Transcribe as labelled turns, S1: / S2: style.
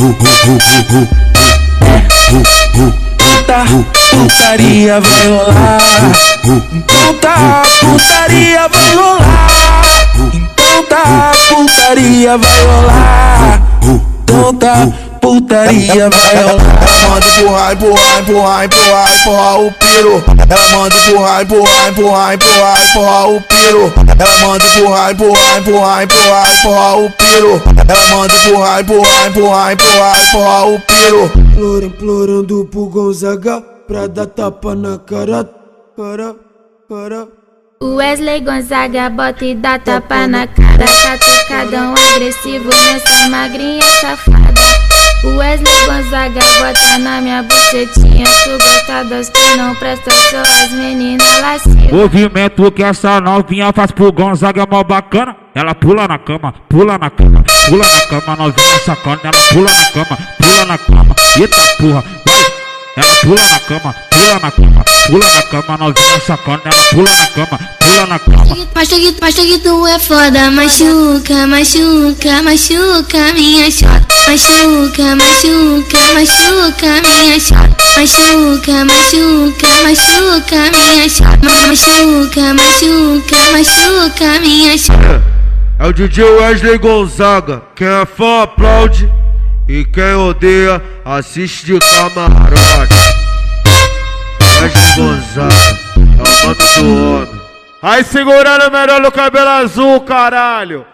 S1: Puta, putaria vai rolar. Então tá, putaria vai rolar. Então tá, putaria vai rolar. Então tá, putaria vai rolar.
S2: Ela manda empurrar, empurrar, empurrar, empurrar, empurrar o piro. Ela manda empurrar, empurrar, empurrar, empurrar, empurrar o piro. Ela manda empurrar, empurrar, empurrar, empurrar, empurrar o piro. Ela manda empurrar, empurrar, empurrar, empurrar, empurrar o piro.
S3: Implora, implorando pro Gonzaga pra dar tapa na cara, cara, cara.
S4: O Wesley Gonzaga bota e dá tapa na cara Catucadão agressivo nessa magrinha safada O Wesley Gonzaga bota na minha bucetinha Tu gosta das que não prestam, só as meninas lascivas
S5: Movimento que essa novinha faz pro Gonzaga é mó bacana. Ela pula na cama, pula na cama, pula na cama, novinha sacana. Ela pula na cama, pula na cama. Eita porra, vai. Ela pula na cama, pula na cama, pula na cama, novinha sacana. Ela pula na cama, pula na cama.
S6: Pastor que, pastor que tu é foda, machuca, machuca, machuca minha chota. Machuca, machuca, machuca minha chota. Machuca, machuca, machuca minha chota. Machuca, machuca, machuca minha chota.
S7: É o DJ Wesley Gonzaga. Quem é fã aplaude e quem odeia assiste de camarote. Aí segurando melhor no cabelo azul, caralho.